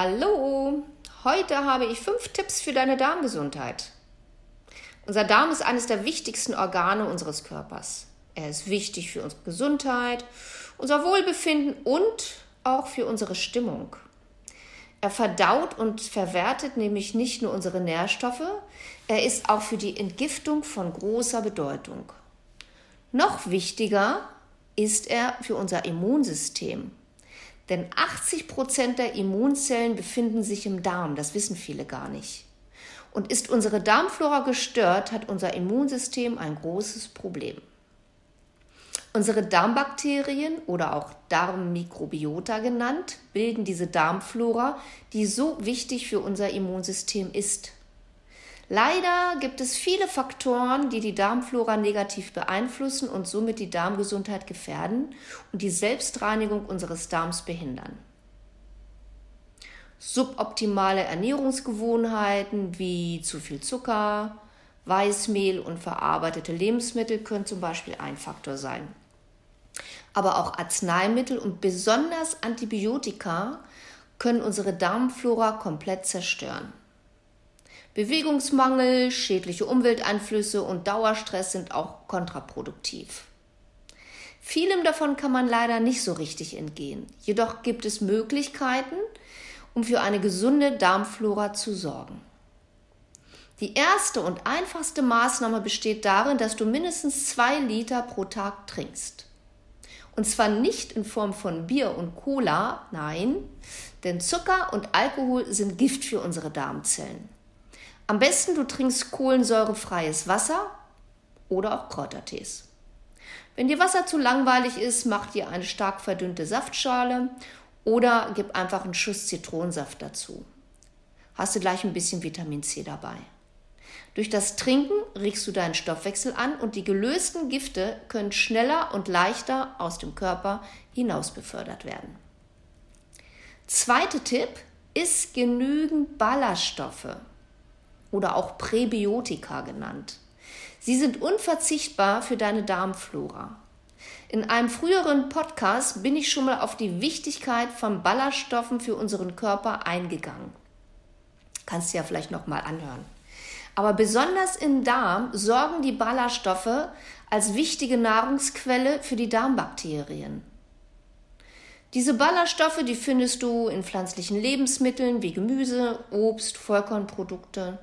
Hallo, heute habe ich fünf Tipps für deine Darmgesundheit. Unser Darm ist eines der wichtigsten Organe unseres Körpers. Er ist wichtig für unsere Gesundheit, unser Wohlbefinden und auch für unsere Stimmung. Er verdaut und verwertet nämlich nicht nur unsere Nährstoffe, er ist auch für die Entgiftung von großer Bedeutung. Noch wichtiger ist er für unser Immunsystem. Denn 80 Prozent der Immunzellen befinden sich im Darm, das wissen viele gar nicht. Und ist unsere Darmflora gestört, hat unser Immunsystem ein großes Problem. Unsere Darmbakterien oder auch Darmmikrobiota genannt, bilden diese Darmflora, die so wichtig für unser Immunsystem ist. Leider gibt es viele Faktoren, die die Darmflora negativ beeinflussen und somit die Darmgesundheit gefährden und die Selbstreinigung unseres Darms behindern. Suboptimale Ernährungsgewohnheiten wie zu viel Zucker, Weißmehl und verarbeitete Lebensmittel können zum Beispiel ein Faktor sein. Aber auch Arzneimittel und besonders Antibiotika können unsere Darmflora komplett zerstören. Bewegungsmangel, schädliche Umwelteinflüsse und Dauerstress sind auch kontraproduktiv. Vielem davon kann man leider nicht so richtig entgehen. Jedoch gibt es Möglichkeiten, um für eine gesunde Darmflora zu sorgen. Die erste und einfachste Maßnahme besteht darin, dass du mindestens zwei Liter pro Tag trinkst. Und zwar nicht in Form von Bier und Cola, nein, denn Zucker und Alkohol sind Gift für unsere Darmzellen. Am besten du trinkst kohlensäurefreies Wasser oder auch Kräutertees. Wenn dir Wasser zu langweilig ist, mach dir eine stark verdünnte Saftschale oder gib einfach einen Schuss Zitronensaft dazu. Hast du gleich ein bisschen Vitamin C dabei. Durch das Trinken regst du deinen Stoffwechsel an und die gelösten Gifte können schneller und leichter aus dem Körper hinaus befördert werden. Zweiter Tipp ist genügend Ballaststoffe oder auch Präbiotika genannt. Sie sind unverzichtbar für deine Darmflora. In einem früheren Podcast bin ich schon mal auf die Wichtigkeit von Ballaststoffen für unseren Körper eingegangen. Kannst du ja vielleicht noch mal anhören. Aber besonders im Darm sorgen die Ballaststoffe als wichtige Nahrungsquelle für die Darmbakterien. Diese Ballaststoffe, die findest du in pflanzlichen Lebensmitteln wie Gemüse, Obst, Vollkornprodukte,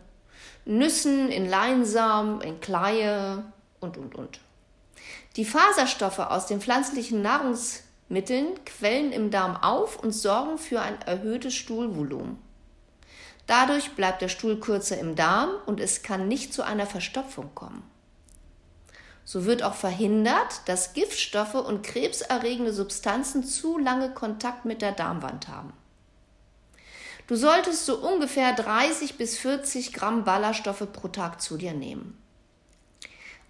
Nüssen, in Leinsamen, in Kleie und, und, und. Die Faserstoffe aus den pflanzlichen Nahrungsmitteln quellen im Darm auf und sorgen für ein erhöhtes Stuhlvolumen. Dadurch bleibt der Stuhl kürzer im Darm und es kann nicht zu einer Verstopfung kommen. So wird auch verhindert, dass Giftstoffe und krebserregende Substanzen zu lange Kontakt mit der Darmwand haben. Du solltest so ungefähr 30 bis 40 Gramm Ballaststoffe pro Tag zu dir nehmen.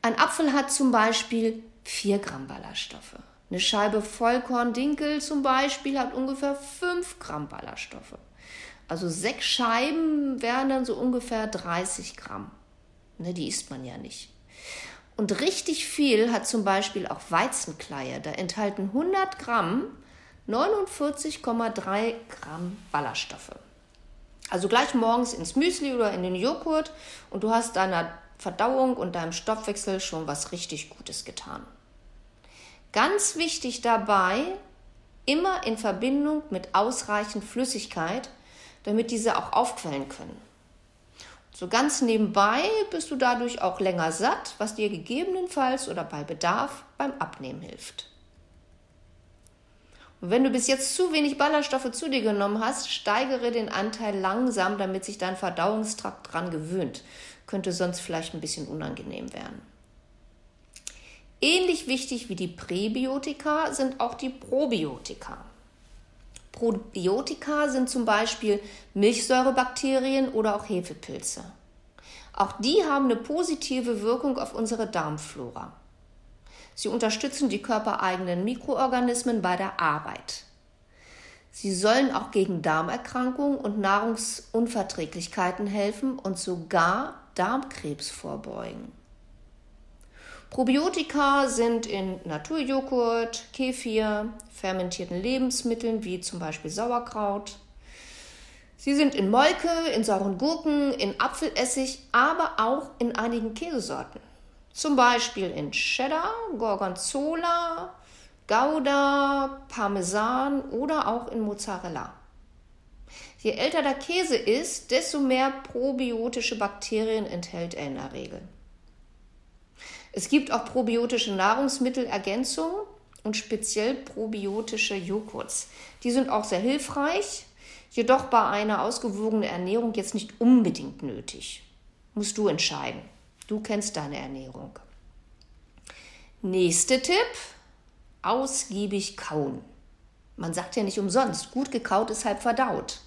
Ein Apfel hat zum Beispiel 4 Gramm Ballaststoffe. Eine Scheibe Vollkorn-Dinkel zum Beispiel hat ungefähr 5 Gramm Ballaststoffe. Also sechs Scheiben wären dann so ungefähr 30 Gramm. Ne, die isst man ja nicht. Und richtig viel hat zum Beispiel auch Weizenkleie. Da enthalten 100 Gramm 49,3 Gramm Ballaststoffe. Also gleich morgens ins Müsli oder in den Joghurt und du hast deiner Verdauung und deinem Stoffwechsel schon was richtig Gutes getan. Ganz wichtig dabei, immer in Verbindung mit ausreichend Flüssigkeit, damit diese auch aufquellen können. So ganz nebenbei bist du dadurch auch länger satt, was dir gegebenenfalls oder bei Bedarf beim Abnehmen hilft. Und wenn du bis jetzt zu wenig Ballaststoffe zu dir genommen hast, steigere den Anteil langsam, damit sich dein Verdauungstrakt dran gewöhnt. Könnte sonst vielleicht ein bisschen unangenehm werden. Ähnlich wichtig wie die Präbiotika sind auch die Probiotika. Probiotika sind zum Beispiel Milchsäurebakterien oder auch Hefepilze. Auch die haben eine positive Wirkung auf unsere Darmflora. Sie unterstützen die körpereigenen Mikroorganismen bei der Arbeit. Sie sollen auch gegen Darmerkrankungen und Nahrungsunverträglichkeiten helfen und sogar Darmkrebs vorbeugen. Probiotika sind in Naturjoghurt, Kefir, fermentierten Lebensmitteln wie zum Beispiel Sauerkraut, Sie sind in Molke, in sauren Gurken, in Apfelessig, aber auch in einigen Käsesorten. Zum Beispiel in Cheddar, Gorgonzola, Gouda, Parmesan oder auch in Mozzarella. Je älter der Käse ist, desto mehr probiotische Bakterien enthält er in der Regel. Es gibt auch probiotische Nahrungsmittelergänzungen und speziell probiotische Joghurts. Die sind auch sehr hilfreich, jedoch bei einer ausgewogenen Ernährung jetzt nicht unbedingt nötig. Musst du entscheiden. Du kennst deine Ernährung. Nächster Tipp: ausgiebig kauen. Man sagt ja nicht umsonst, gut gekaut ist halb verdaut.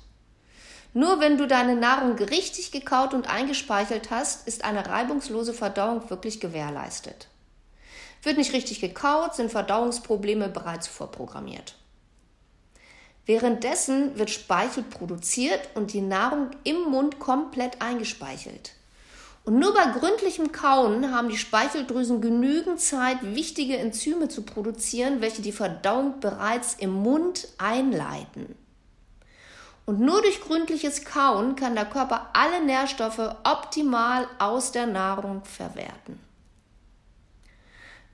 Nur wenn du deine Nahrung richtig gekaut und eingespeichert hast, ist eine reibungslose Verdauung wirklich gewährleistet. Wird nicht richtig gekaut, sind Verdauungsprobleme bereits vorprogrammiert. Währenddessen wird Speichel produziert und die Nahrung im Mund komplett eingespeichelt. Und nur bei gründlichem Kauen haben die Speicheldrüsen genügend Zeit, wichtige Enzyme zu produzieren, welche die Verdauung bereits im Mund einleiten. Und nur durch gründliches Kauen kann der Körper alle Nährstoffe optimal aus der Nahrung verwerten.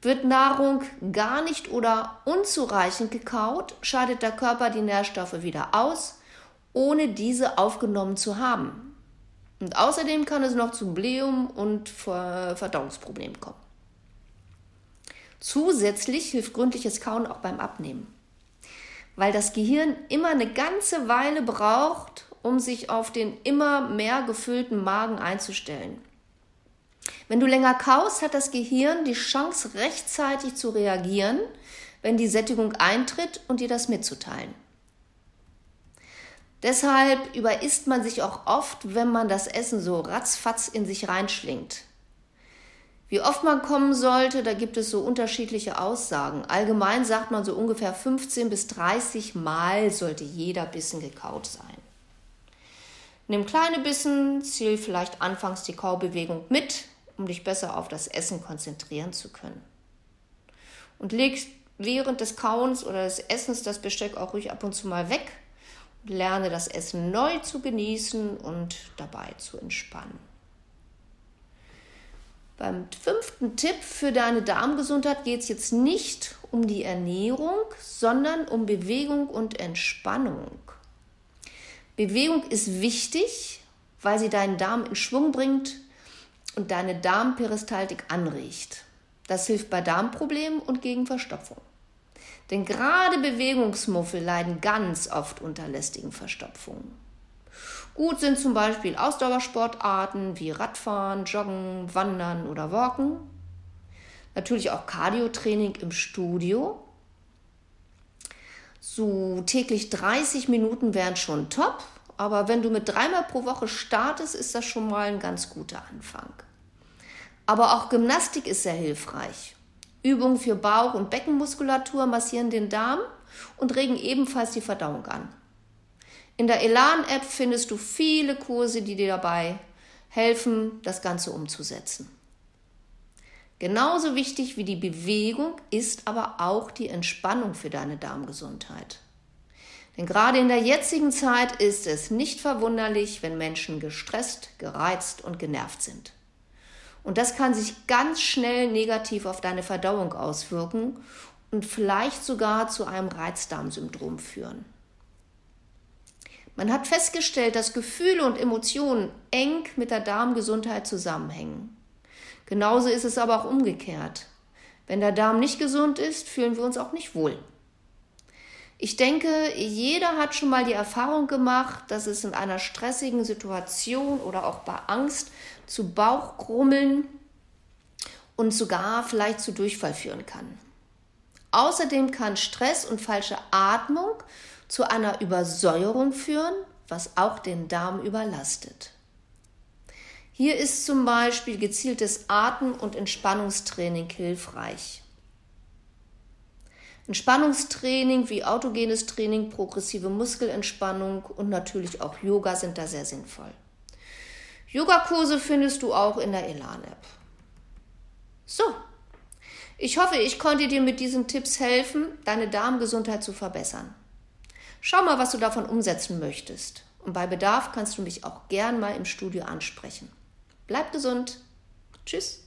Wird Nahrung gar nicht oder unzureichend gekaut, scheidet der Körper die Nährstoffe wieder aus, ohne diese aufgenommen zu haben. Und außerdem kann es noch zu Blähungen und Verdauungsproblemen kommen. Zusätzlich hilft gründliches Kauen auch beim Abnehmen, weil das Gehirn immer eine ganze Weile braucht, um sich auf den immer mehr gefüllten Magen einzustellen. Wenn du länger kaust, hat das Gehirn die Chance, rechtzeitig zu reagieren, wenn die Sättigung eintritt und dir das mitzuteilen. Deshalb überisst man sich auch oft, wenn man das Essen so ratzfatz in sich reinschlingt. Wie oft man kommen sollte, da gibt es so unterschiedliche Aussagen. Allgemein sagt man so ungefähr 15 bis 30 Mal sollte jeder Bissen gekaut sein. Nimm kleine Bissen, zähl vielleicht anfangs die Kaubewegung mit, um dich besser auf das Essen konzentrieren zu können. Und leg während des Kauens oder des Essens das Besteck auch ruhig ab und zu mal weg lerne das Essen neu zu genießen und dabei zu entspannen. Beim fünften Tipp für deine Darmgesundheit geht es jetzt nicht um die Ernährung, sondern um Bewegung und Entspannung. Bewegung ist wichtig, weil sie deinen Darm in Schwung bringt und deine Darmperistaltik anregt. Das hilft bei Darmproblemen und gegen Verstopfung. Denn gerade Bewegungsmuffel leiden ganz oft unter lästigen Verstopfungen. Gut sind zum Beispiel Ausdauersportarten wie Radfahren, Joggen, Wandern oder Walken. Natürlich auch Cardiotraining im Studio. So täglich 30 Minuten wären schon top, aber wenn du mit dreimal pro Woche startest, ist das schon mal ein ganz guter Anfang. Aber auch Gymnastik ist sehr hilfreich. Übungen für Bauch- und Beckenmuskulatur massieren den Darm und regen ebenfalls die Verdauung an. In der Elan-App findest du viele Kurse, die dir dabei helfen, das Ganze umzusetzen. Genauso wichtig wie die Bewegung ist aber auch die Entspannung für deine Darmgesundheit. Denn gerade in der jetzigen Zeit ist es nicht verwunderlich, wenn Menschen gestresst, gereizt und genervt sind. Und das kann sich ganz schnell negativ auf deine Verdauung auswirken und vielleicht sogar zu einem Reizdarmsyndrom führen. Man hat festgestellt, dass Gefühle und Emotionen eng mit der Darmgesundheit zusammenhängen. Genauso ist es aber auch umgekehrt. Wenn der Darm nicht gesund ist, fühlen wir uns auch nicht wohl. Ich denke, jeder hat schon mal die Erfahrung gemacht, dass es in einer stressigen Situation oder auch bei Angst zu Bauchgrummeln und sogar vielleicht zu Durchfall führen kann. Außerdem kann Stress und falsche Atmung zu einer Übersäuerung führen, was auch den Darm überlastet. Hier ist zum Beispiel gezieltes Atem- und Entspannungstraining hilfreich. Entspannungstraining wie autogenes Training, progressive Muskelentspannung und natürlich auch Yoga sind da sehr sinnvoll. Yogakurse findest du auch in der Elan-App. So, ich hoffe, ich konnte dir mit diesen Tipps helfen, deine Darmgesundheit zu verbessern. Schau mal, was du davon umsetzen möchtest. Und bei Bedarf kannst du mich auch gern mal im Studio ansprechen. Bleib gesund. Tschüss.